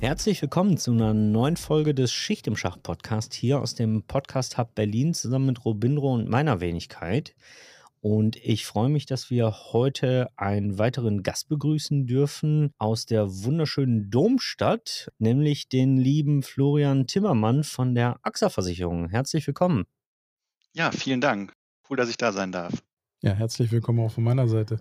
Herzlich willkommen zu einer neuen Folge des Schicht im Schach Podcast hier aus dem Podcast Hub Berlin zusammen mit Robindro und meiner Wenigkeit. Und ich freue mich, dass wir heute einen weiteren Gast begrüßen dürfen aus der wunderschönen Domstadt, nämlich den lieben Florian Timmermann von der AXA Versicherung. Herzlich willkommen. Ja, vielen Dank. Cool, dass ich da sein darf. Ja, herzlich willkommen auch von meiner Seite.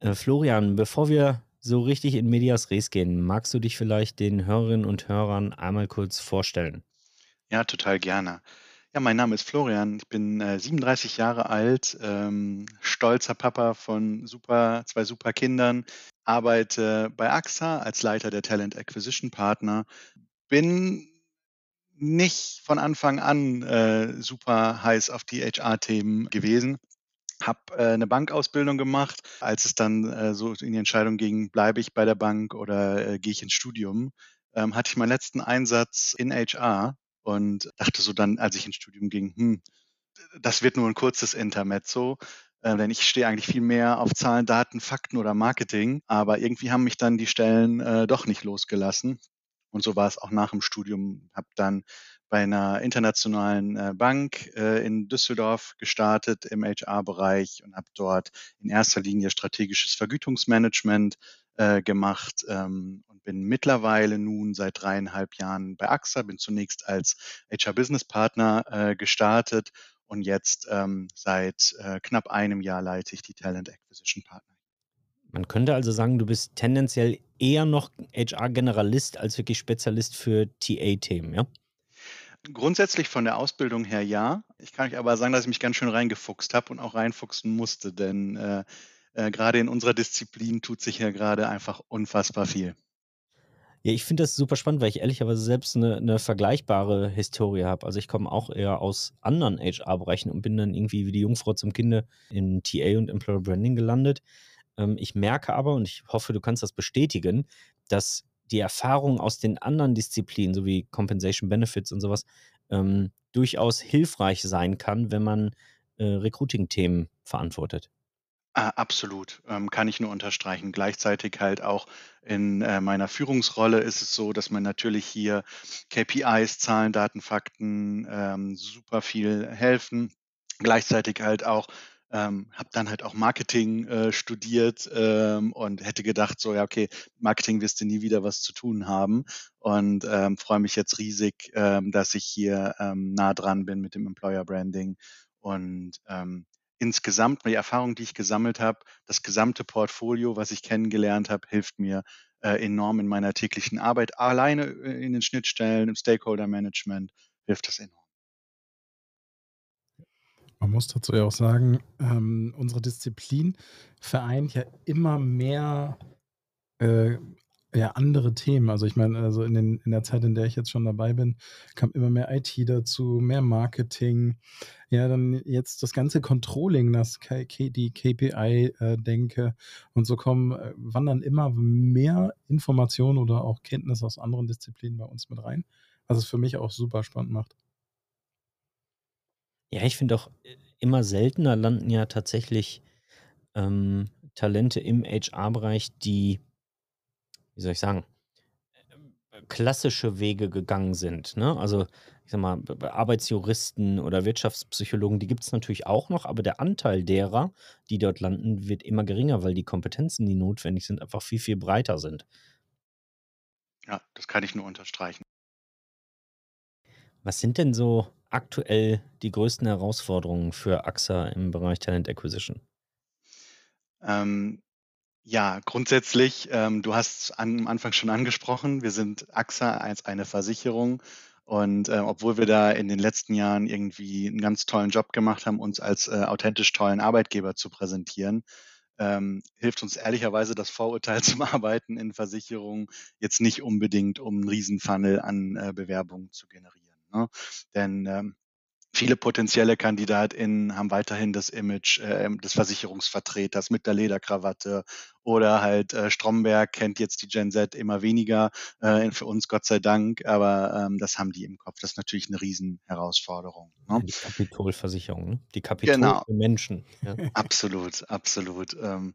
Äh, Florian, bevor wir so richtig in Medias Res gehen, magst du dich vielleicht den Hörerinnen und Hörern einmal kurz vorstellen? Ja, total gerne. Ja, mein Name ist Florian. Ich bin äh, 37 Jahre alt, ähm, stolzer Papa von super, zwei super Kindern, arbeite bei AXA als Leiter der Talent Acquisition Partner, bin nicht von Anfang an äh, super heiß auf die HR-Themen gewesen habe äh, eine Bankausbildung gemacht. Als es dann äh, so in die Entscheidung ging, bleibe ich bei der Bank oder äh, gehe ich ins Studium, ähm, hatte ich meinen letzten Einsatz in HR und dachte so dann, als ich ins Studium ging, hm, das wird nur ein kurzes Intermezzo. Äh, denn ich stehe eigentlich viel mehr auf Zahlen, Daten, Fakten oder Marketing. Aber irgendwie haben mich dann die Stellen äh, doch nicht losgelassen. Und so war es auch nach dem Studium. Habe dann bei einer internationalen äh, Bank äh, in Düsseldorf gestartet im HR-Bereich und habe dort in erster Linie strategisches Vergütungsmanagement äh, gemacht ähm, und bin mittlerweile nun seit dreieinhalb Jahren bei AXA, bin zunächst als HR-Business-Partner gestartet und jetzt ähm, seit knapp einem Jahr leite ich die Talent Acquisition Partner. Man könnte also sagen, du bist tendenziell eher noch HR-Generalist als wirklich Spezialist für TA-Themen, ja? Grundsätzlich von der Ausbildung her ja. Ich kann euch aber sagen, dass ich mich ganz schön reingefuchst habe und auch reinfuchsen musste, denn äh, äh, gerade in unserer Disziplin tut sich ja gerade einfach unfassbar viel. Ja, ich finde das super spannend, weil ich ehrlicherweise selbst eine, eine vergleichbare Historie habe. Also ich komme auch eher aus anderen HR-Bereichen und bin dann irgendwie wie die Jungfrau zum Kinde in TA und Employer Branding gelandet. Ähm, ich merke aber, und ich hoffe, du kannst das bestätigen, dass die Erfahrung aus den anderen Disziplinen, so wie Compensation Benefits und sowas, ähm, durchaus hilfreich sein kann, wenn man äh, Recruiting-Themen verantwortet. Ah, absolut, ähm, kann ich nur unterstreichen. Gleichzeitig halt auch in äh, meiner Führungsrolle ist es so, dass man natürlich hier KPIs, Zahlen, Daten, Fakten ähm, super viel helfen. Gleichzeitig halt auch ähm, habe dann halt auch Marketing äh, studiert ähm, und hätte gedacht, so ja, okay, Marketing wirst du nie wieder was zu tun haben. Und ähm, freue mich jetzt riesig, ähm, dass ich hier ähm, nah dran bin mit dem Employer Branding. Und ähm, insgesamt, die Erfahrung, die ich gesammelt habe, das gesamte Portfolio, was ich kennengelernt habe, hilft mir äh, enorm in meiner täglichen Arbeit. Alleine äh, in den Schnittstellen, im Stakeholder Management hilft das enorm. Man muss dazu ja auch sagen, ähm, unsere Disziplin vereint ja immer mehr äh, ja, andere Themen. Also ich meine, also in, den, in der Zeit, in der ich jetzt schon dabei bin, kam immer mehr IT dazu, mehr Marketing. Ja, dann jetzt das ganze Controlling, das K die KPI-Denke. Äh, und so kommen, äh, wandern immer mehr Informationen oder auch Kenntnisse aus anderen Disziplinen bei uns mit rein, was es für mich auch super spannend macht. Ja, ich finde auch äh, immer seltener landen ja tatsächlich ähm, Talente im HR-Bereich, die, wie soll ich sagen, äh, klassische Wege gegangen sind. Ne? Also, ich sag mal, Arbeitsjuristen oder Wirtschaftspsychologen, die gibt es natürlich auch noch, aber der Anteil derer, die dort landen, wird immer geringer, weil die Kompetenzen, die notwendig sind, einfach viel, viel breiter sind. Ja, das kann ich nur unterstreichen. Was sind denn so aktuell die größten Herausforderungen für AXA im Bereich Talent Acquisition? Ähm, ja, grundsätzlich, ähm, du hast am Anfang schon angesprochen, wir sind AXA als eine Versicherung und äh, obwohl wir da in den letzten Jahren irgendwie einen ganz tollen Job gemacht haben, uns als äh, authentisch tollen Arbeitgeber zu präsentieren, ähm, hilft uns ehrlicherweise das Vorurteil zum Arbeiten in Versicherungen jetzt nicht unbedingt, um 'n Riesenfunnel an, äh, Bewerbungen zu generieren, ne? Denn, ähm, viele potenzielle KandidatInnen haben weiterhin das Image, ähm, des Versicherungsvertreters mit der Lederkrawatte oder halt, äh, Stromberg kennt jetzt die Gen Z immer weniger, äh, für uns Gott sei Dank, aber, ähm, das haben die im Kopf. Das ist natürlich 'ne Riesenherausforderung, ne? Die Kapitol-Versicherung, ne? Die Kapitol Genau. für Menschen, ja. Absolut, absolut. Ähm,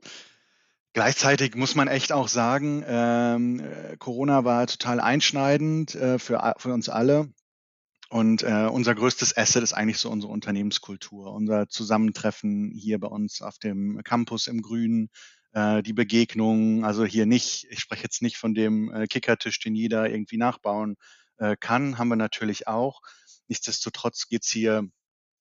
gleichzeitig muss man echt auch sagen, ähm, äh, Corona war total einschneidend, äh, für für uns alle. Und, äh, unser größtes Asset ist eigentlich so unsere Unternehmenskultur, unser Zusammentreffen hier bei uns auf dem Campus im Grünen, äh, die Begegnungen. Also, hier nicht ich spreche jetzt nicht von dem, äh, Kickertisch, den jeder irgendwie nachbauen, äh, kann, haben wir natürlich auch. Nichtsdestotrotz geht's hier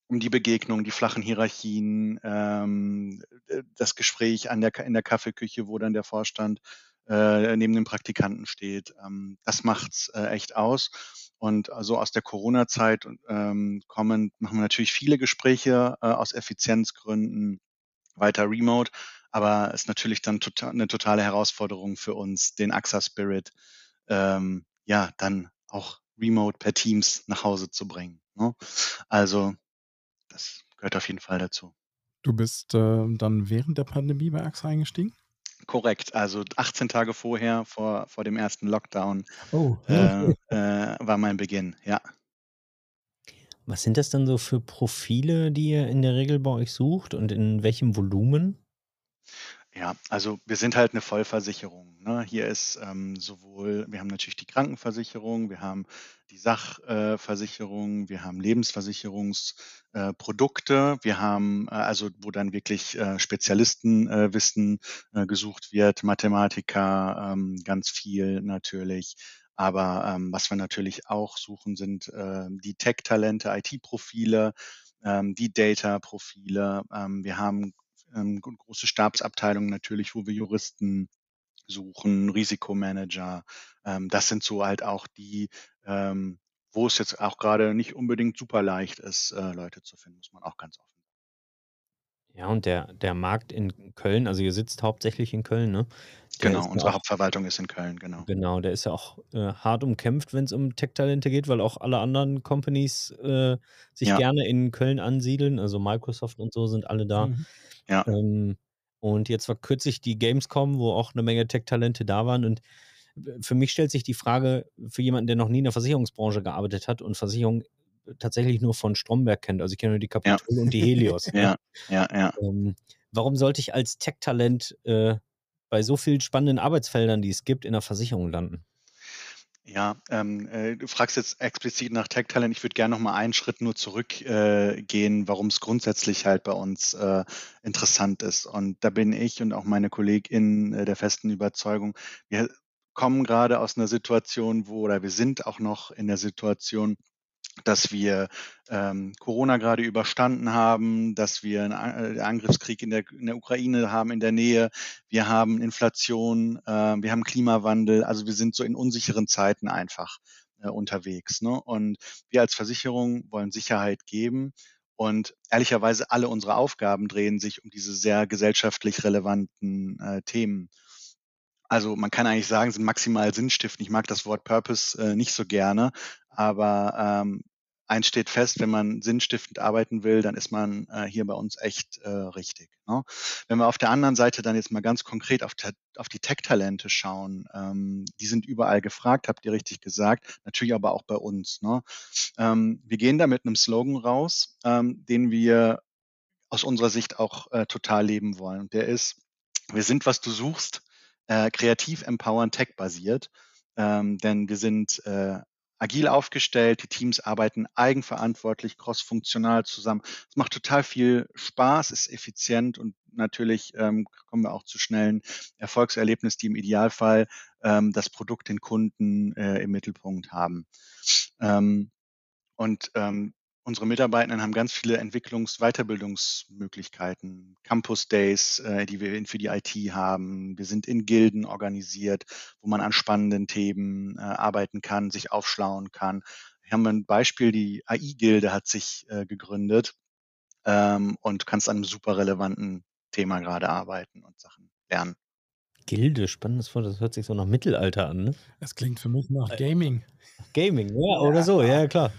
um die Begegnung, die flachen Hierarchien, ähm, äh, das Gespräch an der in der Kaffeeküche, wo dann der Vorstand, äh, neben dem Praktikanten steht. Ähm, das macht's, äh, echt aus. Und, also, aus der Corona-Zeit ähm, kommend machen wir natürlich viele Gespräche, äh, aus Effizienzgründen weiter remote, aber ist natürlich dann tota 'ne totale Herausforderung für uns, den AXA-Spirit, ähm, ja, dann auch remote per Teams nach Hause zu bringen, ne? Also, das gehört auf jeden Fall dazu. Du bist, ähm, dann während der Pandemie bei AXA eingestiegen? Korrekt. Also, 18 Tage vorher, vor vor dem ersten Lockdown, Oh, äh, äh, war mein Beginn, ja. Was sind das dann so für Profile, die ihr in der Regel bei euch sucht und in welchem Volumen? Ja, also, wir sind halt 'ne Vollversicherung, ne? Hier ist, ähm, sowohl wir haben natürlich die Krankenversicherung, wir haben die Sach äh, wir haben Lebensversicherungs äh. Wir haben, äh, also wo dann wirklich, äh, Spezialisten äh, äh, gesucht wird, Mathematiker, ähm, ganz viel natürlich. Aber, ähm, was wir natürlich auch suchen, sind, ähm, die Tech-Talente, IT-Profile, ähm, die Data-Profile. Ähm, wir haben, ähm, große Stabsabteilungen natürlich, wo wir Juristen suchen, Risikomanager. Ähm, das sind so halt auch die, ähm, wo es jetzt auch grade nicht unbedingt super leicht ist, äh, Leute zu finden, muss man auch ganz offen Ja, und der der Markt in Köln also, ihr sitzt hauptsächlich in Köln, ne? Der Genau, ja unsere auch Hauptverwaltung ist in Köln, genau. genau, der ist ja auch, äh, hart umkämpft, wenn's um Tech-Talente geht, weil auch alle anderen Companies, äh, sich Ja. gerne in Köln ansiedeln. Also, Microsoft und so sind alle da. Mhm. Ja. Ähm, und jetzt war kürzlich die Gamescom, wo auch 'ne Menge Tech-Talente da waren. Und w für mich stellt sich die Frage, für jemanden, der noch nie in der Versicherungsbranche gearbeitet hat und Versicherungen tatsächlich nur von Stromberg kennt. Also, ich kenne nur die Ja. Capitol und die Helios, ne? Ja, ja, ja. Ähm, warum sollte ich als Tech-Talent, äh, bei so vielen spannenden Arbeitsfeldern, die es gibt, in 'ner Versicherung landen? Ja, ähm, äh, du fragst jetzt explizit nach Tech-Talent. Ich würde gern noch mal einen Schritt nur zurück äh, gehen, warum's grundsätzlich halt bei uns, äh, interessant ist. Und da bin ich und auch meine KollegInnen, äh, der festen Überzeugung, wir kommen grade aus 'ner Situation, wo oder wir sind auch noch in der Situation, dass wir, ähm, Corona grade überstanden haben, dass wir 'n A äh, Angriffskrieg in der in der Ukraine haben in der Nähe. Wir haben Inflation, äh, wir haben Klimawandel. Also, wir sind so in unsicheren Zeiten einfach, äh, unterwegs, ne? Und wir als Versicherung wollen Sicherheit geben. Und ehrlicherweise alle unsere Aufgaben drehen sich um diese sehr gesellschaftlich relevanten, äh, Themen. Also, man kann eigentlich sagen, sind maximal sinnstiftend. Ich mag das Wort Purpose, äh, nicht so gerne, aber, ähm, eins steht fest, wenn man sinnstiftend arbeiten will, dann ist man, äh, hier bei uns echt, äh, richtig, ne? Wenn wir auf der anderen Seite dann jetzt mal ganz konkret auf auf die Tech-Talente schauen, ähm, die sind überall gefragt, habt ihr richtig gesagt, natürlich aber auch bei uns, ne? Ähm, wir gehen da mit 'nem Slogan raus, ähm, den wir aus unserer Sicht auch, äh, total leben wollen. Und der ist: „Wir sind, was du suchst, äh, kreativ, empowernd, tech-basiert.“ Ähm, denn wir sind, äh, agil aufgestellt, die Teams arbeiten eigenverantwortlich, crossfunktional zusammen. Es macht total viel Spaß, ist effizient und natürlich, ähm, kommen wir auch zu schnellen Erfolgserlebnis, die im Idealfall, ähm, das Produkt, den Kunden, äh, im Mittelpunkt haben. Ähm, und, ähm, unsere Mitarbeitenden haben ganz viele Entwicklungs Weiterbildungsmöglichkeiten, Campus Days, äh, die wir für die IT haben. Wir sind in Gilden organisiert, wo man an spannenden Themen, äh, arbeiten kann, sich aufschlauen kann. Hier haben wir 'n Beispiel, die AI-Gilde hat sich, äh, gegründet, ähm, und kannst an 'nem super relevanten Thema gerade arbeiten und Sachen lernen. Gilde, spannendes Wort, das hört sich so nach Mittelalter an, ne? Es klingt für mich nach Äh, Gaming. Gaming, ja, oder so, ja, klar.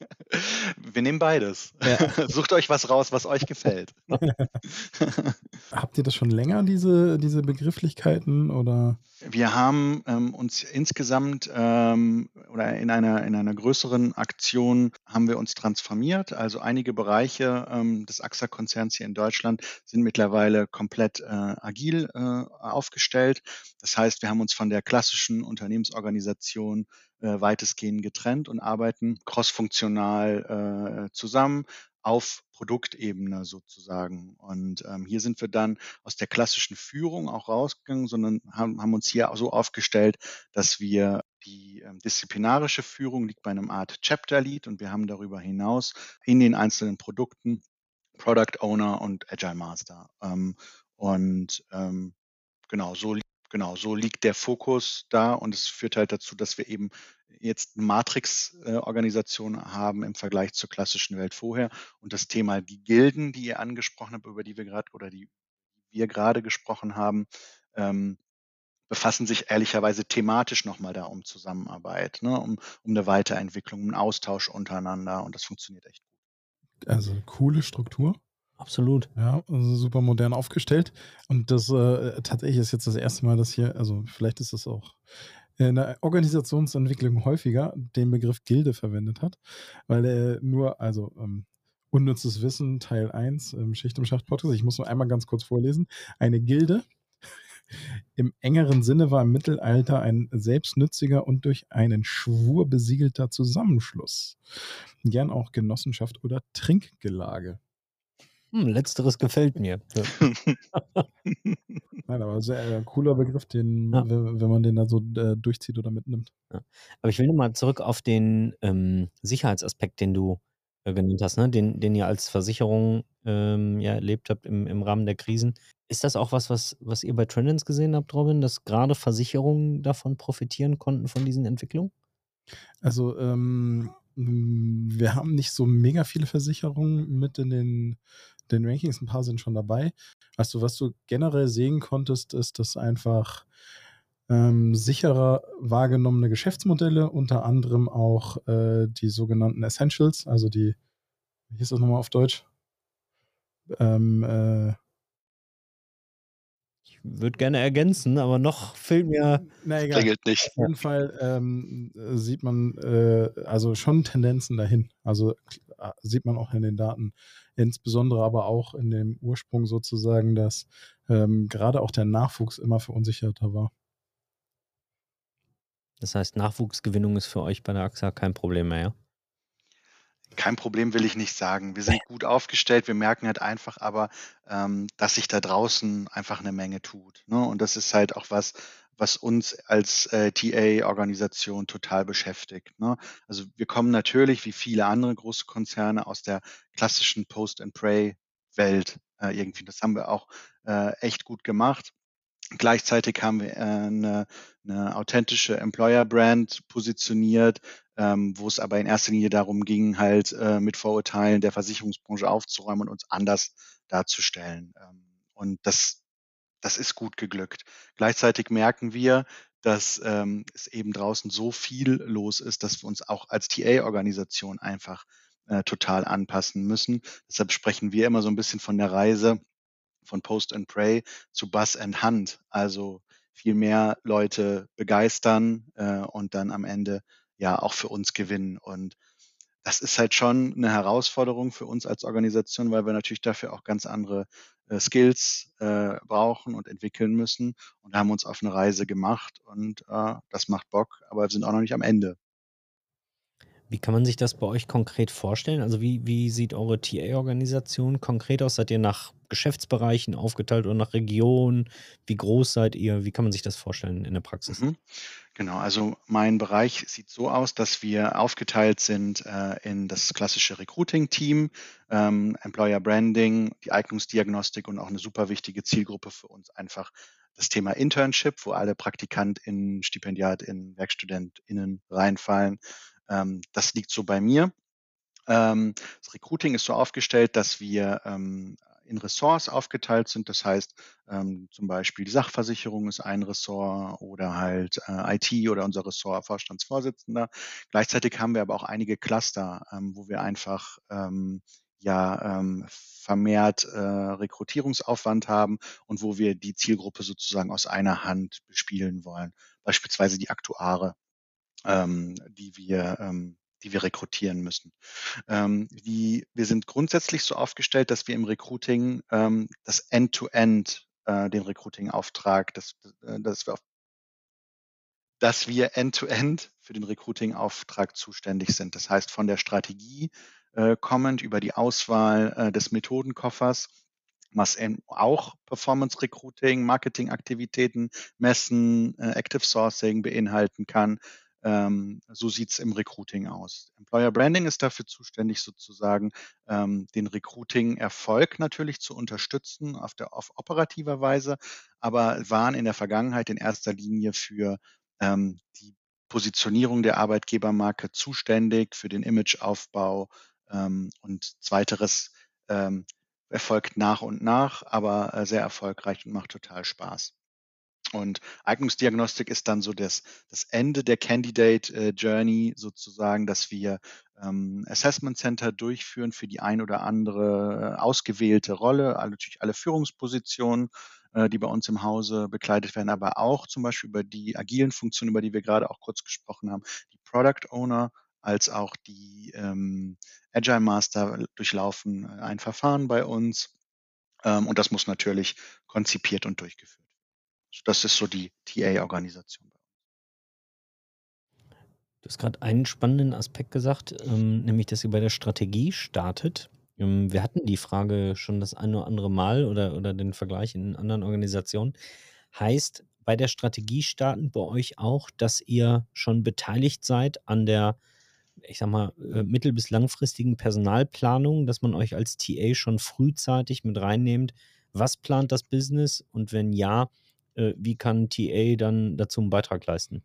Wir nehmen beides. Ja. Sucht euch was raus, was euch gefällt. Habt ihr das schon länger, diese, diese Begrifflichkeiten? Oder? Wir haben ähm, uns insgesamt ähm, oder in einer, in einer größeren Aktion haben wir uns transformiert. Also einige Bereiche ähm, des AXA-Konzerns hier in Deutschland sind mittlerweile komplett äh, agil äh, aufgestellt. Das heißt, wir haben uns von der klassischen Unternehmensorganisation äh, weitestgehend getrennt und arbeiten crossfunktional äh, zusammen auf Produktebene sozusagen. Und ähm, hier sind wir dann aus der klassischen Führung auch rausgegangen, sondern haben, haben uns hier so aufgestellt, dass wir die ähm, disziplinarische Führung liegt bei einem Art Chapter Lead und wir haben darüber hinaus in den einzelnen Produkten Product Owner und Agile Master. Ähm, und ähm, genau, so genau, so liegt der Fokus da und es führt halt dazu, dass wir eben jetzt eine Matrix-Organisation haben im Vergleich zur klassischen Welt vorher. Und das Thema die Gilden, die ihr angesprochen habt, über die wir gerade oder die wir gerade gesprochen haben, ähm, befassen sich ehrlicherweise thematisch nochmal da um Zusammenarbeit, ne, um, um eine Weiterentwicklung, um einen Austausch untereinander und das funktioniert echt gut. Also coole Struktur. Absolut. Ja, also super modern aufgestellt. Und das äh, tatsächlich ist jetzt das erste Mal, dass hier, also vielleicht ist es auch in der Organisationsentwicklung häufiger den Begriff Gilde verwendet hat, weil er nur, also ähm, unnützes Wissen, Teil 1 im Schicht im Schacht Podcast, ich muss nur einmal ganz kurz vorlesen. Eine Gilde im engeren Sinne war im Mittelalter ein selbstnütziger und durch einen Schwur besiegelter Zusammenschluss. Gern auch Genossenschaft oder Trinkgelage. Hm, letzteres gefällt mir. Ja. Nein, aber sehr äh, cooler Begriff, den, Ja. wenn, wenn man den da so äh, durchzieht oder mitnimmt. Aber ich will nochmal zurück auf den ähm, Sicherheitsaspekt, den du äh, genannt hast, ne? den, den ihr als Versicherung ähm, ja, erlebt habt im, im Rahmen der Krisen. Ist das auch was, was, was ihr bei Trendens gesehen habt, Robin, dass gerade Versicherungen davon profitieren konnten, von diesen Entwicklungen? Also, ähm, wir haben nicht so mega viele Versicherungen mit in den, den Rankings. Ein paar sind schon dabei. Also, was du generell sehen konntest, ist, dass einfach ähm, sicherer wahrgenommene Geschäftsmodelle, unter anderem auch äh, die sogenannten Essentials, also die, wie hieß das nochmal auf Deutsch? Ähm, äh, Ich würde gerne ergänzen, aber noch fehlt mir. na egal. Regelt nicht. Auf jeden Fall ähm, äh, sieht man äh, also schon Tendenzen dahin. Also sieht man auch in den Daten. Insbesondere aber auch in dem Ursprung sozusagen, dass ähm, gerade auch der Nachwuchs immer verunsicherter war. Das heißt, Nachwuchsgewinnung ist für euch bei der AXA kein Problem mehr, ja? Kein Problem will ich nicht sagen. Wir sind gut aufgestellt. Wir merken halt einfach aber, ähm, dass sich da draußen einfach eine Menge tut. Ne? Und das ist halt auch was, was uns als äh, TA-Organisation total beschäftigt. Ne? Also wir kommen natürlich, wie viele andere große Konzerne, aus der klassischen Post-and-Pray-Welt äh, irgendwie. Das haben wir auch äh, echt gut gemacht. Gleichzeitig haben wir äh, eine, eine authentische Employer-Brand positioniert, ähm, wo es aber in erster Linie darum ging, halt äh, mit Vorurteilen der Versicherungsbranche aufzuräumen und uns anders darzustellen. Ähm, und das, das ist gut geglückt. Gleichzeitig merken wir, dass ähm, es eben draußen so viel los ist, dass wir uns auch als TA-Organisation einfach äh, total anpassen müssen. Deshalb sprechen wir immer so ein bisschen von der Reise von Post and Pray zu Bus and Hunt. Also viel mehr Leute begeistern äh, und dann am Ende ja auch für uns gewinnen. Und das ist halt schon eine Herausforderung für uns als Organisation, weil wir natürlich dafür auch ganz andere äh, Skills äh, brauchen und entwickeln müssen und haben uns auf eine Reise gemacht und äh, das macht Bock, aber wir sind auch noch nicht am Ende. Wie kann man sich das bei euch konkret vorstellen? Also wie, wie sieht eure TA-Organisation konkret aus? Seid ihr nach Geschäftsbereichen aufgeteilt oder nach Regionen? Wie groß seid ihr? Wie kann man sich das vorstellen in der Praxis? Mhm. Genau, also mein Bereich sieht so aus, dass wir aufgeteilt sind äh, in das klassische Recruiting-Team, ähm, Employer Branding, die Eignungsdiagnostik und auch eine super wichtige Zielgruppe für uns einfach das Thema Internship, wo alle PraktikantInnen, StipendiatInnen, WerkstudentInnen reinfallen. Ähm, das liegt so bei mir. Ähm, das Recruiting ist so aufgestellt, dass wir ähm, in Ressorts aufgeteilt sind. Das heißt, ähm, zum Beispiel die Sachversicherung ist ein Ressort oder halt äh, IT oder unser Ressort Vorstandsvorsitzender. Gleichzeitig haben wir aber auch einige Cluster, ähm, wo wir einfach ähm, ja ähm, vermehrt äh, Rekrutierungsaufwand haben und wo wir die Zielgruppe sozusagen aus einer Hand bespielen wollen. Beispielsweise die Aktuare, ähm, die wir ähm, die wir rekrutieren müssen. Ähm, wie, wir sind grundsätzlich so aufgestellt, dass wir im Recruiting ähm, das End-to-End, -End, äh, den Recruiting-Auftrag, dass, äh, dass wir dass wir end-to-end -End für den Recruiting-Auftrag zuständig sind. Das heißt, von der Strategie äh, kommend über die Auswahl äh, des Methodenkoffers, was auch Performance Recruiting, Marketingaktivitäten, Messen, äh, Active Sourcing beinhalten kann, ähm, so sieht es im Recruiting aus. Employer Branding ist dafür zuständig, sozusagen ähm, den Recruiting-Erfolg natürlich zu unterstützen auf, der, auf operativer Weise, aber waren in der Vergangenheit in erster Linie für ähm, die Positionierung der Arbeitgebermarke zuständig, für den Imageaufbau ähm, und zweiteres ähm, erfolgt nach und nach, aber äh, sehr erfolgreich und macht total Spaß. Und Eignungsdiagnostik ist dann so das, das Ende der Candidate äh, Journey sozusagen, dass wir ähm, Assessment Center durchführen für die ein oder andere äh, ausgewählte Rolle, alle, natürlich alle Führungspositionen, äh, die bei uns im Hause bekleidet werden, aber auch zum Beispiel über die agilen Funktionen, über die wir gerade auch kurz gesprochen haben, die Product Owner als auch die ähm, Agile Master durchlaufen ein Verfahren bei uns. Ähm, und das muss natürlich konzipiert und durchgeführt. Das ist so die TA-Organisation. Du hast gerade einen spannenden Aspekt gesagt, ähm, nämlich, dass ihr bei der Strategie startet. Ähm, wir hatten die Frage schon das eine oder andere Mal oder, oder den Vergleich in anderen Organisationen. Heißt bei der Strategie starten bei euch auch, dass ihr schon beteiligt seid an der, ich sag mal, äh, mittel- bis langfristigen Personalplanung, dass man euch als TA schon frühzeitig mit reinnehmt? Was plant das Business? Und wenn ja, äh, wie kann TA dann dazu einen Beitrag leisten?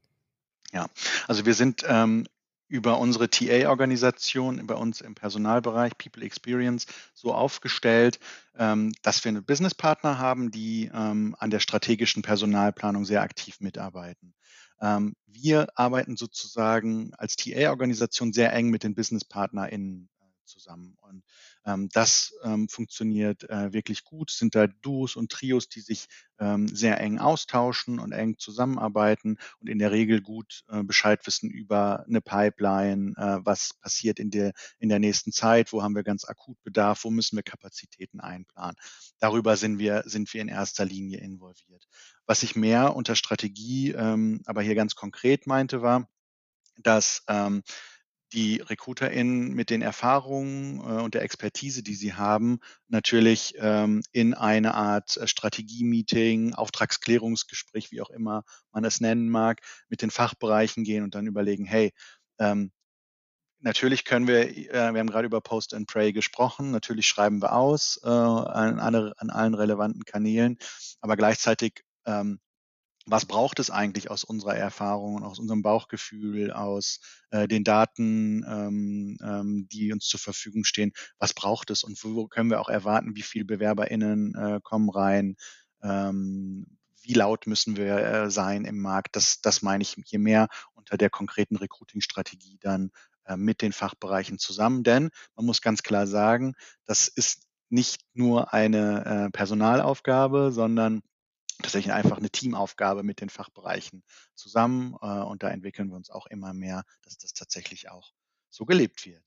Ja, also wir sind ähm, über unsere TA-Organisation bei uns im Personalbereich People Experience so aufgestellt, ähm, dass wir einen Businesspartner haben, die ähm, an der strategischen Personalplanung sehr aktiv mitarbeiten. Ähm, wir arbeiten sozusagen als TA-Organisation sehr eng mit den BusinesspartnerInnen zusammen. Und ähm, das ähm, funktioniert äh, wirklich gut. Es sind da Duos und Trios, die sich ähm, sehr eng austauschen und eng zusammenarbeiten und in der Regel gut äh, Bescheid wissen über eine Pipeline, äh, was passiert in der, in der nächsten Zeit, wo haben wir ganz akut Bedarf, wo müssen wir Kapazitäten einplanen. Darüber sind wir, sind wir in erster Linie involviert. Was ich mehr unter Strategie ähm, aber hier ganz konkret meinte, war, dass ähm, die RecruiterInnen mit den Erfahrungen äh, und der Expertise, die sie haben, natürlich ähm, in eine Art äh, Strategie-Meeting, Auftragsklärungsgespräch, wie auch immer man es nennen mag, mit den Fachbereichen gehen und dann überlegen, hey, ähm, Natürlich können wir, äh, wir haben gerade über Post and Pray gesprochen, natürlich schreiben wir aus an allen relevanten Kanälen, aber gleichzeitig ähm, was braucht es eigentlich aus unserer Erfahrung und aus unserem Bauchgefühl, aus äh, den Daten, ähm, ähm, die uns zur Verfügung stehen, was braucht es und wo können wir auch erwarten, wie viele BewerberInnen äh, kommen rein, ähm, wie laut müssen wir äh, sein im Markt. Das, das meine ich je mehr unter der konkreten Recruiting-Strategie dann äh, mit den Fachbereichen zusammen. Denn man muss ganz klar sagen, das ist nicht nur eine äh, Personalaufgabe, sondern tatsächlich einfach eine Teamaufgabe mit den Fachbereichen zusammen. Äh, und da entwickeln wir uns auch immer mehr, dass das tatsächlich auch so gelebt wird.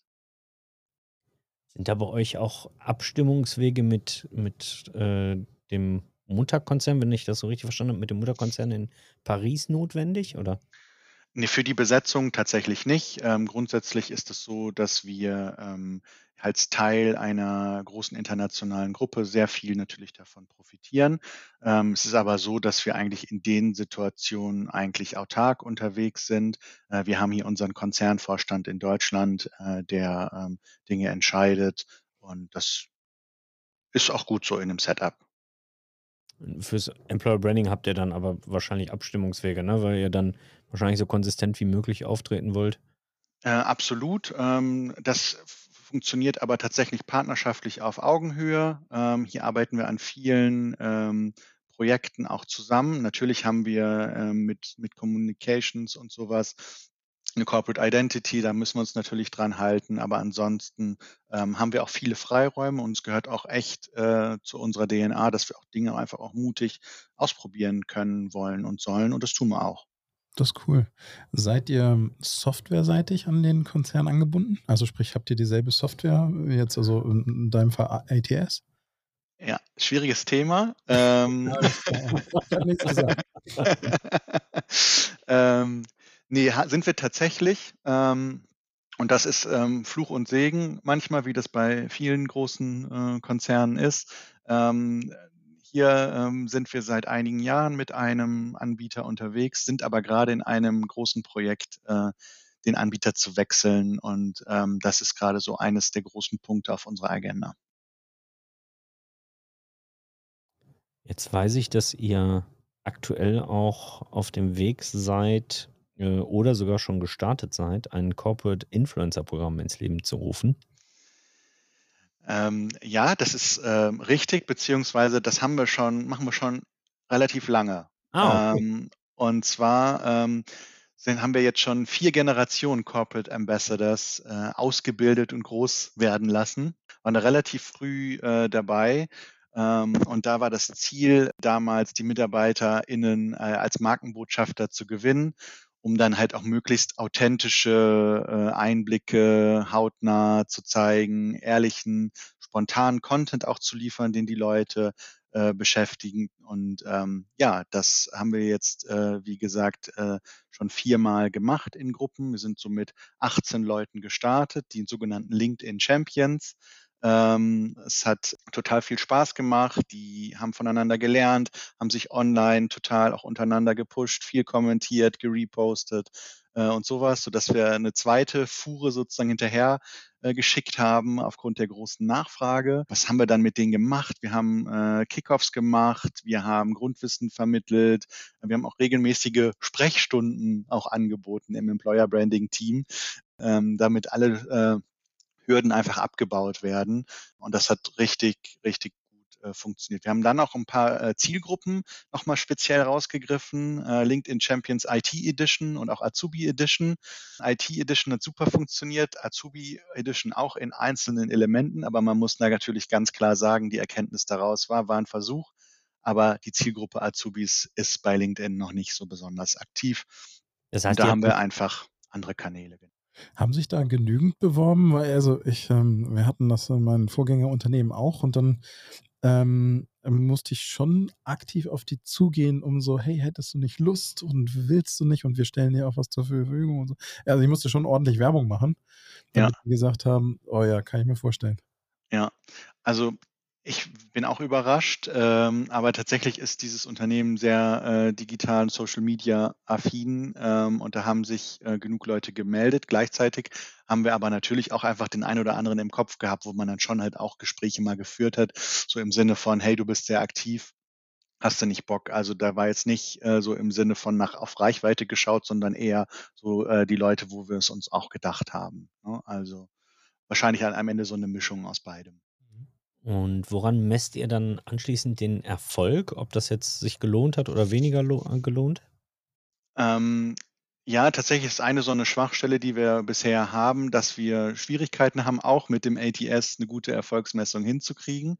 Sind da bei euch auch Abstimmungswege mit, mit äh, dem Mutterkonzern, wenn ich das so richtig verstanden habe, mit dem Mutterkonzern in Paris notwendig, oder? Nee, für die Besetzung tatsächlich nicht. Ähm, grundsätzlich ist es so, dass wir ähm, als Teil einer großen internationalen Gruppe sehr viel natürlich davon profitieren. Ähm, es ist aber so, dass wir eigentlich in den Situationen eigentlich autark unterwegs sind. Äh, wir haben hier unseren Konzernvorstand in Deutschland, äh, der ähm, Dinge entscheidet und das ist auch gut so in dem Setup. Fürs Employer Branding habt ihr dann aber wahrscheinlich Abstimmungswege, ne? weil ihr dann wahrscheinlich so konsistent wie möglich auftreten wollt. Äh, absolut. Ähm, das funktioniert aber tatsächlich partnerschaftlich auf Augenhöhe. Ähm, hier arbeiten wir an vielen ähm, Projekten auch zusammen. Natürlich haben wir ähm, mit, mit Communications und sowas eine Corporate Identity, da müssen wir uns natürlich dran halten, aber ansonsten ähm, haben wir auch viele Freiräume und es gehört auch echt äh, zu unserer DNA, dass wir auch Dinge einfach auch mutig ausprobieren können, wollen und sollen und das tun wir auch. Das ist cool. Seid ihr softwareseitig an den Konzern angebunden? Also sprich, habt ihr dieselbe Software, jetzt also in deinem Fall ATS? Ja, schwieriges Thema. Ähm, ähm, nee, sind wir tatsächlich. Ähm, und das ist ähm, Fluch und Segen manchmal, wie das bei vielen großen äh, Konzernen ist. Ähm, hier ähm, sind wir seit einigen Jahren mit einem Anbieter unterwegs, sind aber gerade in einem großen Projekt, äh, den Anbieter zu wechseln. Und ähm, das ist gerade so eines der großen Punkte auf unserer Agenda. Jetzt weiß ich, dass ihr aktuell auch auf dem Weg seid äh, oder sogar schon gestartet seid, ein Corporate Influencer Programm ins Leben zu rufen. Ähm, ja, das ist ähm, richtig, beziehungsweise das haben wir schon, machen wir schon relativ lange. Ah, okay. ähm, und zwar ähm, sind, haben wir jetzt schon vier Generationen Corporate Ambassadors äh, ausgebildet und groß werden lassen. Waren da relativ früh äh, dabei. Ähm, und da war das Ziel damals, die MitarbeiterInnen äh, als Markenbotschafter zu gewinnen um dann halt auch möglichst authentische äh, Einblicke hautnah zu zeigen, ehrlichen, spontanen Content auch zu liefern, den die Leute äh, beschäftigen. Und ähm, ja, das haben wir jetzt, äh, wie gesagt, äh, schon viermal gemacht in Gruppen. Wir sind so mit 18 Leuten gestartet, die sogenannten LinkedIn Champions. Ähm, es hat total viel Spaß gemacht. Die haben voneinander gelernt, haben sich online total auch untereinander gepusht, viel kommentiert, gerepostet äh, und sowas, sodass wir eine zweite Fuhre sozusagen hinterher äh, geschickt haben aufgrund der großen Nachfrage. Was haben wir dann mit denen gemacht? Wir haben äh, Kickoffs gemacht, wir haben Grundwissen vermittelt, wir haben auch regelmäßige Sprechstunden auch angeboten im Employer Branding Team, ähm, damit alle äh, Hürden einfach abgebaut werden. Und das hat richtig, richtig gut äh, funktioniert. Wir haben dann auch ein paar äh, Zielgruppen nochmal speziell rausgegriffen. Äh, LinkedIn Champions IT Edition und auch Azubi Edition. IT Edition hat super funktioniert, Azubi Edition auch in einzelnen Elementen, aber man muss da natürlich ganz klar sagen, die Erkenntnis daraus war, war ein Versuch. Aber die Zielgruppe Azubis ist bei LinkedIn noch nicht so besonders aktiv. Das heißt, und da haben wir einfach andere Kanäle. Haben sich da genügend beworben? Weil also ich, ähm, wir hatten das in meinem Vorgängerunternehmen auch und dann ähm, musste ich schon aktiv auf die zugehen, um so, hey, hättest du nicht Lust und willst du nicht und wir stellen dir auch was zur Verfügung und so. Also ich musste schon ordentlich Werbung machen, damit ja. die gesagt haben, oh ja, kann ich mir vorstellen. Ja, also ich bin auch überrascht, ähm, aber tatsächlich ist dieses Unternehmen sehr äh, digital und Social Media affin ähm, und da haben sich äh, genug Leute gemeldet. Gleichzeitig haben wir aber natürlich auch einfach den einen oder anderen im Kopf gehabt, wo man dann schon halt auch Gespräche mal geführt hat, so im Sinne von, hey, du bist sehr aktiv, hast du nicht Bock? Also da war jetzt nicht äh, so im Sinne von nach auf Reichweite geschaut, sondern eher so äh, die Leute, wo wir es uns auch gedacht haben. Ne? Also wahrscheinlich am Ende so eine Mischung aus beidem. Und woran messt ihr dann anschließend den Erfolg, ob das jetzt sich gelohnt hat oder weniger äh, gelohnt? Ähm, ja, tatsächlich ist eine so eine Schwachstelle, die wir bisher haben, dass wir Schwierigkeiten haben, auch mit dem ATS eine gute Erfolgsmessung hinzukriegen.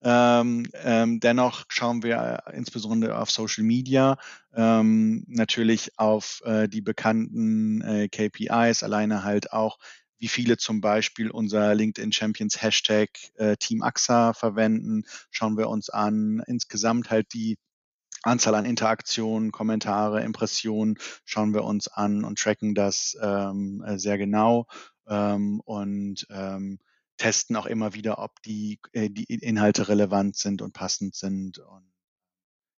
Ähm, ähm, dennoch schauen wir äh, insbesondere auf Social Media, ähm, natürlich auf äh, die bekannten äh, KPIs, alleine halt auch wie viele zum Beispiel unser LinkedIn Champions Hashtag äh, Team AXA verwenden, schauen wir uns an. Insgesamt halt die Anzahl an Interaktionen, Kommentare, Impressionen schauen wir uns an und tracken das ähm, äh, sehr genau ähm, und ähm, testen auch immer wieder, ob die, äh, die Inhalte relevant sind und passend sind. Und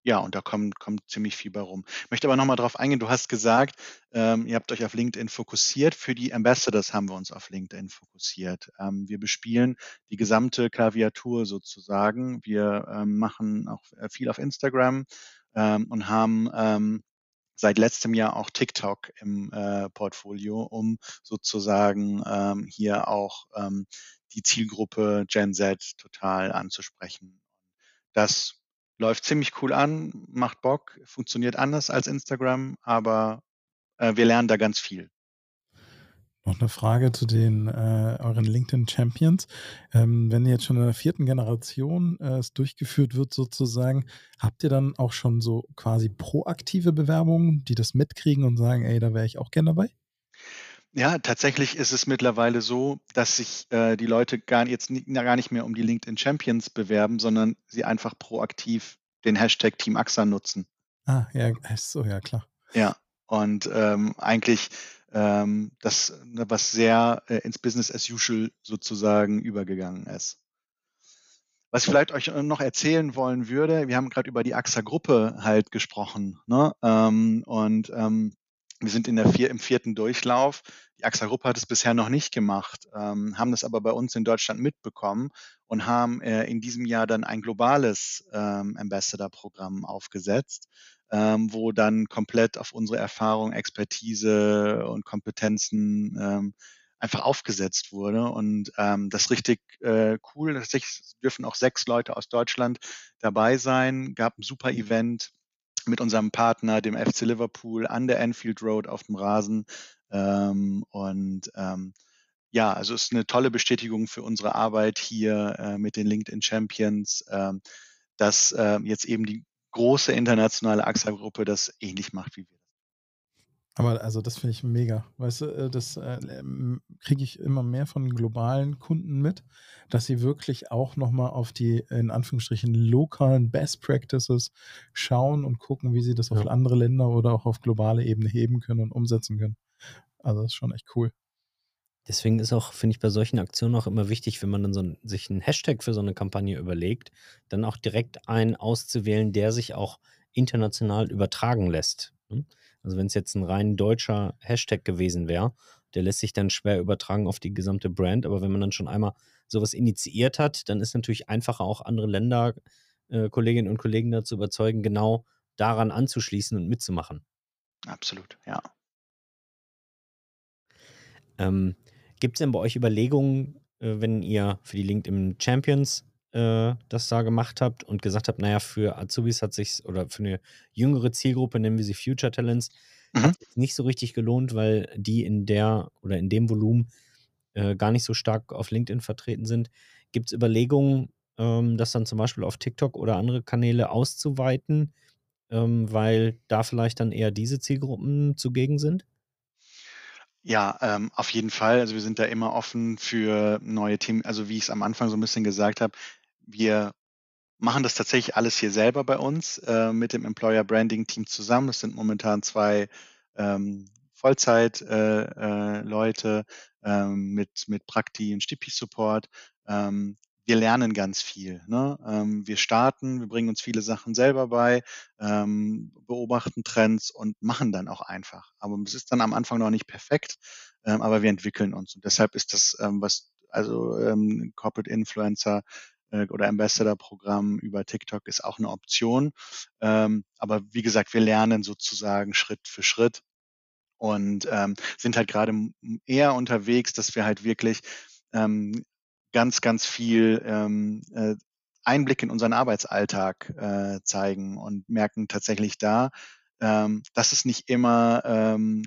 ja, und da kommt, kommt ziemlich viel bei rum. Ich möchte aber nochmal darauf eingehen, du hast gesagt, ähm, ihr habt euch auf LinkedIn fokussiert. Für die Ambassadors haben wir uns auf LinkedIn fokussiert. Ähm, wir bespielen die gesamte Klaviatur sozusagen. Wir ähm, machen auch äh, viel auf Instagram ähm, und haben ähm, seit letztem Jahr auch TikTok im äh, Portfolio, um sozusagen ähm, hier auch ähm, die Zielgruppe Gen Z total anzusprechen. Das läuft ziemlich cool an, macht Bock, funktioniert anders als Instagram, aber äh, wir lernen da ganz viel. Noch eine Frage zu den äh, euren LinkedIn Champions. Ähm, wenn jetzt schon in der vierten Generation äh, es durchgeführt wird, sozusagen, habt ihr dann auch schon so quasi proaktive Bewerbungen, die das mitkriegen und sagen, ey, da wäre ich auch gerne dabei? Ja, tatsächlich ist es mittlerweile so, dass sich äh, die Leute gar, jetzt nie, gar nicht mehr um die LinkedIn Champions bewerben, sondern sie einfach proaktiv den Hashtag Team AXA nutzen. Ah, ja, so, ja, klar. Ja, und ähm, eigentlich ähm, das, ne, was sehr äh, ins Business as usual sozusagen übergegangen ist. Was ich vielleicht euch noch erzählen wollen würde, wir haben gerade über die AXA-Gruppe halt gesprochen. Ne? Ähm, und ähm, wir sind in der vier, im vierten Durchlauf. Die AXA-Gruppe hat es bisher noch nicht gemacht, ähm, haben das aber bei uns in Deutschland mitbekommen und haben äh, in diesem Jahr dann ein globales ähm, Ambassador-Programm aufgesetzt, ähm, wo dann komplett auf unsere Erfahrung, Expertise und Kompetenzen ähm, einfach aufgesetzt wurde. Und ähm, das ist richtig äh, cool. Tatsächlich dürfen auch sechs Leute aus Deutschland dabei sein. Gab ein super Event mit unserem Partner, dem FC Liverpool, an der Anfield Road auf dem Rasen. Ähm, und ähm, ja, also es ist eine tolle Bestätigung für unsere Arbeit hier äh, mit den LinkedIn Champions, äh, dass äh, jetzt eben die große internationale AXA-Gruppe das ähnlich macht wie wir. Aber also das finde ich mega. Weißt du, äh, das äh, kriege ich immer mehr von globalen Kunden mit, dass sie wirklich auch nochmal auf die in Anführungsstrichen lokalen Best Practices schauen und gucken, wie sie das auf andere Länder oder auch auf globale Ebene heben können und umsetzen können. Also das ist schon echt cool. Deswegen ist auch, finde ich, bei solchen Aktionen auch immer wichtig, wenn man dann so ein, sich einen Hashtag für so eine Kampagne überlegt, dann auch direkt einen auszuwählen, der sich auch international übertragen lässt. Ne? Also wenn es jetzt ein rein deutscher Hashtag gewesen wäre, der lässt sich dann schwer übertragen auf die gesamte Brand. Aber wenn man dann schon einmal sowas initiiert hat, dann ist natürlich einfacher auch andere Länder, äh, Kolleginnen und Kollegen dazu überzeugen, genau daran anzuschließen und mitzumachen. Absolut, ja. Ähm, Gibt es denn bei euch Überlegungen, äh, wenn ihr für die LinkedIn Champions äh, das da gemacht habt und gesagt habt, naja, für Azubis hat sich oder für eine jüngere Zielgruppe, nennen wir sie Future Talents, mhm. hat sich nicht so richtig gelohnt, weil die in der oder in dem Volumen äh, gar nicht so stark auf LinkedIn vertreten sind. Gibt es Überlegungen, ähm, das dann zum Beispiel auf TikTok oder andere Kanäle auszuweiten, ähm, weil da vielleicht dann eher diese Zielgruppen zugegen sind? Ja, ähm, auf jeden Fall. Also wir sind da immer offen für neue Themen. Also wie ich es am Anfang so ein bisschen gesagt habe, wir machen das tatsächlich alles hier selber bei uns äh, mit dem Employer Branding Team zusammen. Das sind momentan zwei ähm, Vollzeit-Leute äh, äh, ähm, mit, mit Prakti und Stipi-Support. Ähm, wir lernen ganz viel. Ne? Ähm, wir starten, wir bringen uns viele Sachen selber bei, ähm, beobachten Trends und machen dann auch einfach. Aber es ist dann am Anfang noch nicht perfekt, ähm, aber wir entwickeln uns. Und deshalb ist das, ähm, was also Corporate Influencer oder Ambassador-Programm über TikTok ist auch eine Option. Ähm, aber wie gesagt, wir lernen sozusagen Schritt für Schritt und ähm, sind halt gerade eher unterwegs, dass wir halt wirklich ähm, ganz, ganz viel ähm, äh, Einblick in unseren Arbeitsalltag äh, zeigen und merken tatsächlich da, ähm, dass es nicht immer ähm,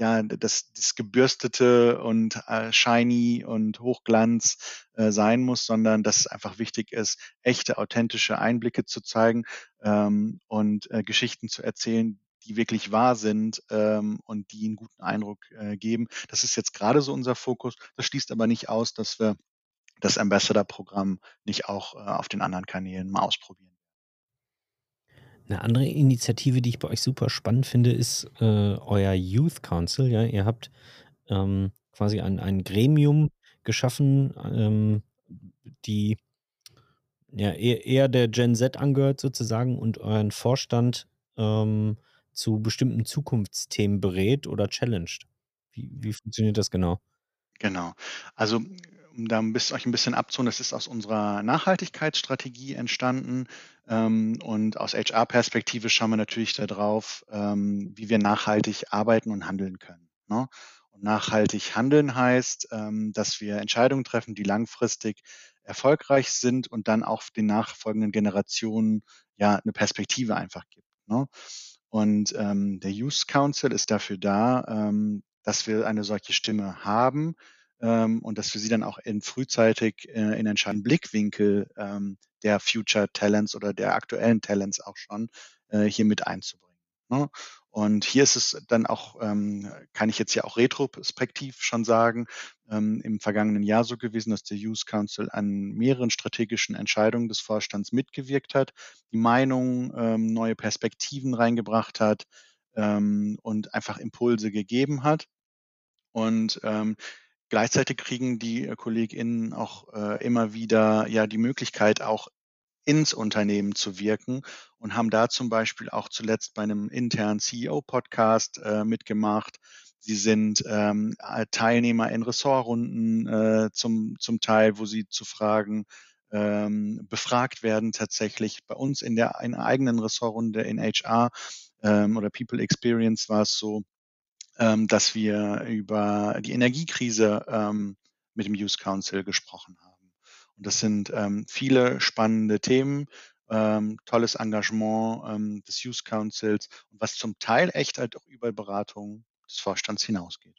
ja das, das gebürstete und äh, shiny und Hochglanz äh, sein muss, sondern dass es einfach wichtig ist, echte, authentische Einblicke zu zeigen ähm, und äh, Geschichten zu erzählen, die wirklich wahr sind ähm, und die einen guten Eindruck äh, geben. Das ist jetzt gerade so unser Fokus. Das schließt aber nicht aus, dass wir das Ambassador-Programm nicht auch äh, auf den anderen Kanälen mal ausprobieren. Eine andere Initiative, die ich bei euch super spannend finde, ist äh, euer Youth Council. Ja, ihr habt ähm, quasi ein, ein Gremium geschaffen, ähm, die ja, eher, eher der Gen Z angehört sozusagen und euren Vorstand ähm, zu bestimmten Zukunftsthemen berät oder challenged. Wie, wie funktioniert das genau? Genau. Also um da ein bisschen, euch ein bisschen abzuholen, das ist aus unserer Nachhaltigkeitsstrategie entstanden. Ähm, und aus HR-Perspektive schauen wir natürlich darauf, ähm, wie wir nachhaltig arbeiten und handeln können. Ne? Und nachhaltig handeln heißt, ähm, dass wir Entscheidungen treffen, die langfristig erfolgreich sind und dann auch den nachfolgenden Generationen ja eine Perspektive einfach gibt. Ne? Und ähm, der Youth Council ist dafür da, ähm, dass wir eine solche Stimme haben ähm, und dass wir sie dann auch in frühzeitig äh, in entscheidenden Blickwinkel ähm, der Future Talents oder der aktuellen Talents auch schon äh, hier mit einzubringen. Ne? Und hier ist es dann auch, ähm, kann ich jetzt ja auch retrospektiv schon sagen, ähm, im vergangenen Jahr so gewesen, dass der Youth Council an mehreren strategischen Entscheidungen des Vorstands mitgewirkt hat, die Meinung, ähm, neue Perspektiven reingebracht hat ähm, und einfach Impulse gegeben hat. Und ähm, gleichzeitig kriegen die äh, KollegInnen auch äh, immer wieder ja die Möglichkeit, auch ins Unternehmen zu wirken und haben da zum Beispiel auch zuletzt bei einem internen CEO-Podcast äh, mitgemacht. Sie sind ähm, Teilnehmer in Ressortrunden äh, zum, zum Teil, wo sie zu Fragen ähm, befragt werden, tatsächlich bei uns in der in eigenen Ressortrunde in HR ähm, oder People Experience war es so, dass wir über die Energiekrise ähm, mit dem Youth Council gesprochen haben. Und das sind ähm, viele spannende Themen, ähm, tolles Engagement ähm, des Youth Councils und was zum Teil echt halt auch über Beratung des Vorstands hinausgeht.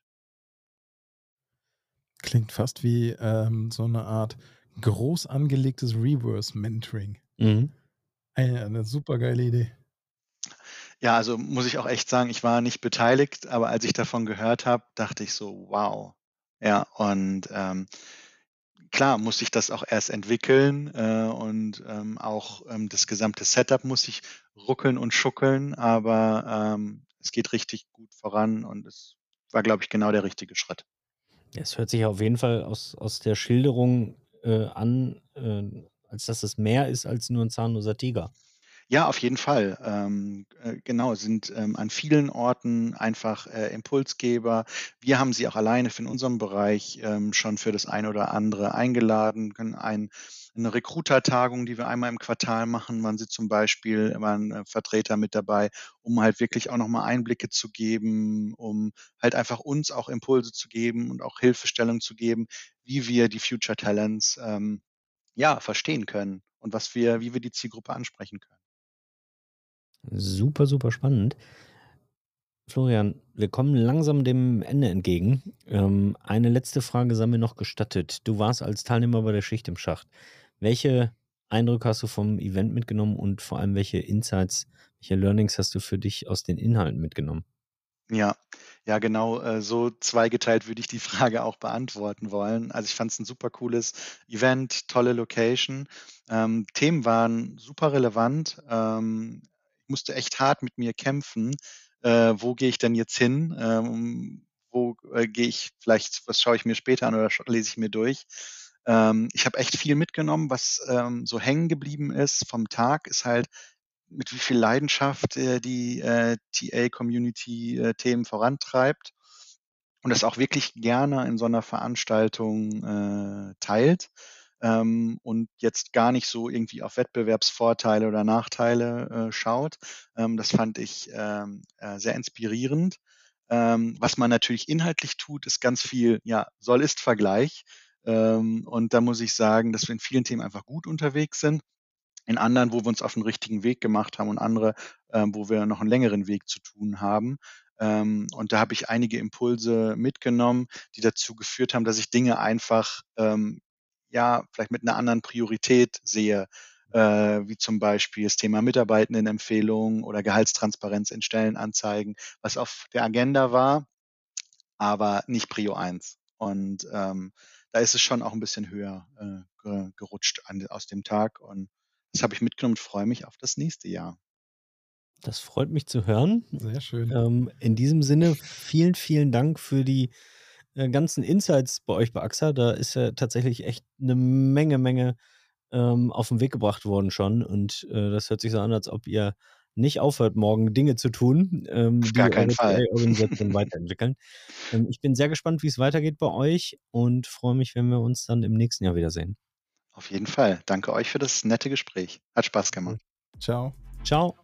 Klingt fast wie ähm, so eine Art groß angelegtes Reverse-Mentoring. Mhm. Eine, eine super geile Idee. Ja, also muss ich auch echt sagen, ich war nicht beteiligt, aber als ich davon gehört habe, dachte ich so, wow. Ja, und ähm, klar muss sich das auch erst entwickeln äh, und ähm, auch ähm, das gesamte Setup muss sich ruckeln und schuckeln, aber ähm, es geht richtig gut voran und es war, glaube ich, genau der richtige Schritt. Es hört sich auf jeden Fall aus, aus der Schilderung äh, an, äh, als dass es mehr ist als nur ein zahnloser Tiger. Ja, auf jeden Fall. Ähm, äh, genau, sind ähm, an vielen Orten einfach äh, Impulsgeber. Wir haben sie auch alleine für in unserem Bereich ähm, schon für das eine oder andere eingeladen, können ein, eine Recruiter-Tagung, die wir einmal im Quartal machen, waren sie zum Beispiel ein äh, Vertreter mit dabei, um halt wirklich auch nochmal Einblicke zu geben, um halt einfach uns auch Impulse zu geben und auch Hilfestellung zu geben, wie wir die Future Talents ähm, ja verstehen können und was wir, wie wir die Zielgruppe ansprechen können. Super, super spannend. Florian, wir kommen langsam dem Ende entgegen. Ähm, eine letzte Frage sei mir noch gestattet. Du warst als Teilnehmer bei der Schicht im Schacht. Welche Eindrücke hast du vom Event mitgenommen und vor allem welche Insights, welche Learnings hast du für dich aus den Inhalten mitgenommen? Ja, ja, genau, äh, so zweigeteilt würde ich die Frage auch beantworten wollen. Also ich fand es ein super cooles Event, tolle Location. Ähm, Themen waren super relevant. Ähm, musste echt hart mit mir kämpfen. Äh, wo gehe ich denn jetzt hin? Ähm, wo äh, gehe ich vielleicht, was schaue ich mir später an oder lese ich mir durch? Ähm, ich habe echt viel mitgenommen, was ähm, so hängen geblieben ist vom Tag, ist halt, mit wie viel Leidenschaft äh, die äh, TA-Community äh, Themen vorantreibt und das auch wirklich gerne in so einer Veranstaltung äh, teilt ähm, und jetzt gar nicht so irgendwie auf Wettbewerbsvorteile oder Nachteile äh, schaut. Ähm, das fand ich ähm, äh, sehr inspirierend. Ähm, was man natürlich inhaltlich tut, ist ganz viel, ja, Soll-Ist-Vergleich. Ähm, und da muss ich sagen, dass wir in vielen Themen einfach gut unterwegs sind. In anderen, wo wir uns auf den richtigen Weg gemacht haben und andere, ähm, wo wir noch einen längeren Weg zu tun haben. Und da habe ich einige Impulse mitgenommen, die dazu geführt haben, dass ich Dinge einfach ähm, ja, vielleicht mit einer anderen Priorität sehe, äh, wie zum Beispiel das Thema Mitarbeitendenempfehlungen oder Gehaltstransparenz in Stellenanzeigen, was auf der Agenda war, aber nicht Prio 1. Und ähm, da ist es schon auch ein bisschen höher äh, gerutscht an, aus dem Tag. Und das habe ich mitgenommen und freue mich auf das nächste Jahr. Das freut mich zu hören. Sehr schön. Ähm, in diesem Sinne, vielen, vielen Dank für die äh, ganzen Insights bei euch bei AXA, da ist ja tatsächlich echt eine Menge, Menge ähm, auf den Weg gebracht worden schon. Und äh, das hört sich so an, als ob ihr nicht aufhört, morgen Dinge zu tun, ähm, Auf die gar keinen eure Fall. TA-Organisation weiterentwickeln. Ähm, ich bin sehr gespannt, wie es weitergeht bei euch und freue mich, wenn wir uns dann im nächsten Jahr wiedersehen. Auf jeden Fall. Danke euch für das nette Gespräch. Hat Spaß gemacht. Ciao. Ciao.